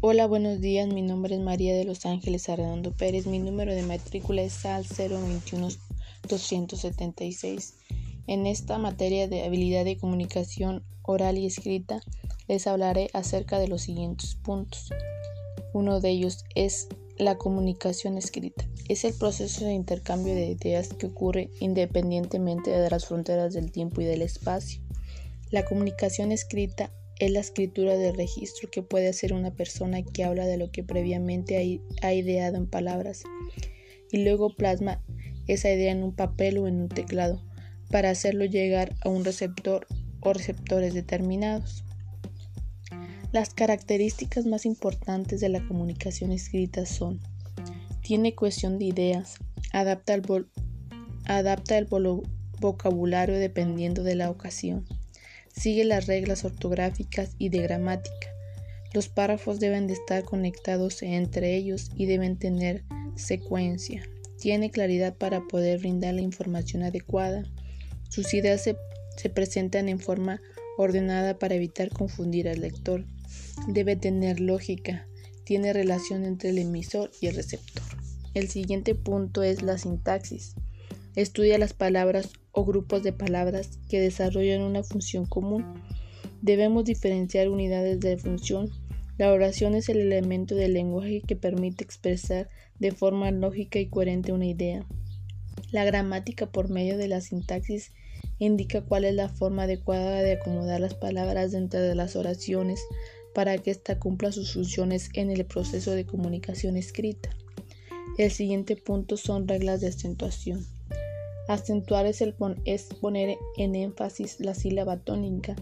Hola, buenos días. Mi nombre es María de los Ángeles Arredondo Pérez. Mi número de matrícula es SAL 021276. En esta materia de habilidad de comunicación oral y escrita, les hablaré acerca de los siguientes puntos. Uno de ellos es la comunicación escrita. Es el proceso de intercambio de ideas que ocurre independientemente de las fronteras del tiempo y del espacio. La comunicación escrita es la escritura de registro que puede hacer una persona que habla de lo que previamente ha ideado en palabras y luego plasma esa idea en un papel o en un teclado para hacerlo llegar a un receptor o receptores determinados. Las características más importantes de la comunicación escrita son tiene cuestión de ideas, adapta el, adapta el vocabulario dependiendo de la ocasión, Sigue las reglas ortográficas y de gramática. Los párrafos deben de estar conectados entre ellos y deben tener secuencia. Tiene claridad para poder brindar la información adecuada. Sus ideas se, se presentan en forma ordenada para evitar confundir al lector. Debe tener lógica. Tiene relación entre el emisor y el receptor. El siguiente punto es la sintaxis. Estudia las palabras o grupos de palabras que desarrollan una función común. Debemos diferenciar unidades de función. La oración es el elemento del lenguaje que permite expresar de forma lógica y coherente una idea. La gramática por medio de la sintaxis indica cuál es la forma adecuada de acomodar las palabras dentro de las oraciones para que ésta cumpla sus funciones en el proceso de comunicación escrita. El siguiente punto son reglas de acentuación. Acentuar es, el poner en énfasis la sílaba tónica,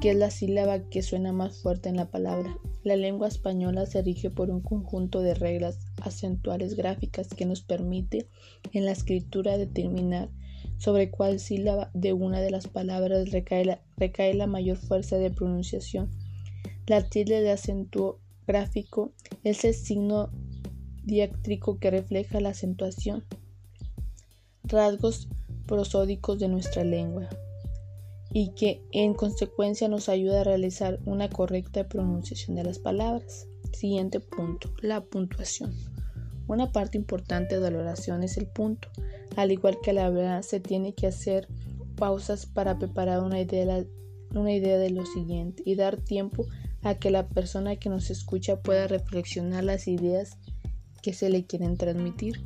que es la sílaba que suena más fuerte en la palabra. La lengua española se rige por un conjunto de reglas acentuales gráficas que nos permite en la escritura determinar sobre cuál sílaba de una de las palabras recae la, mayor fuerza de pronunciación. La tilde de acento gráfico es el signo diacrítico que refleja la acentuación rasgos prosódicos de nuestra lengua y que en consecuencia nos ayuda a realizar una correcta pronunciación de las palabras. Siguiente punto, la puntuación. Una parte importante de la oración es el punto. Al igual que la hablar, se tiene que hacer pausas para preparar una idea, una idea de lo siguiente y dar tiempo a que la persona que nos escucha pueda reflexionar las ideas que se le quieren transmitir.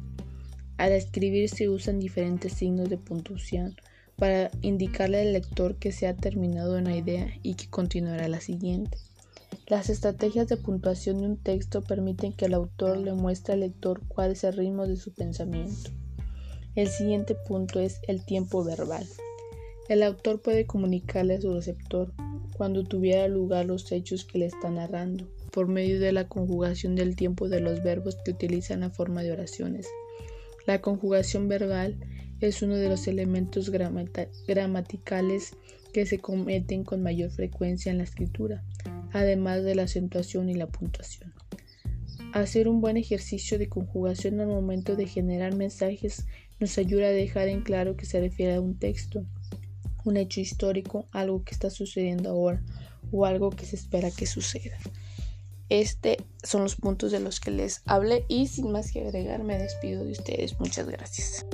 Al escribir se usan diferentes signos de puntuación para indicarle al lector que se ha terminado una idea y que continuará la siguiente. Las estrategias de puntuación de un texto permiten que el autor le muestre al lector cuál es el ritmo de su pensamiento. El siguiente punto es el tiempo verbal. El autor puede comunicarle a su receptor cuando tuviera lugar los hechos que le está narrando, por medio de la conjugación del tiempo de los verbos que utilizan la forma de oraciones. La conjugación verbal es uno de los elementos gramaticales que se cometen con mayor frecuencia en la escritura, además de la acentuación y la puntuación. Hacer un buen ejercicio de conjugación al momento de generar mensajes nos ayuda a dejar en claro que se refiere a un texto, un hecho histórico, algo que está sucediendo ahora o algo que se espera que suceda. Este son los puntos de los que les hablé y sin más que agregar me despido de ustedes. Muchas gracias.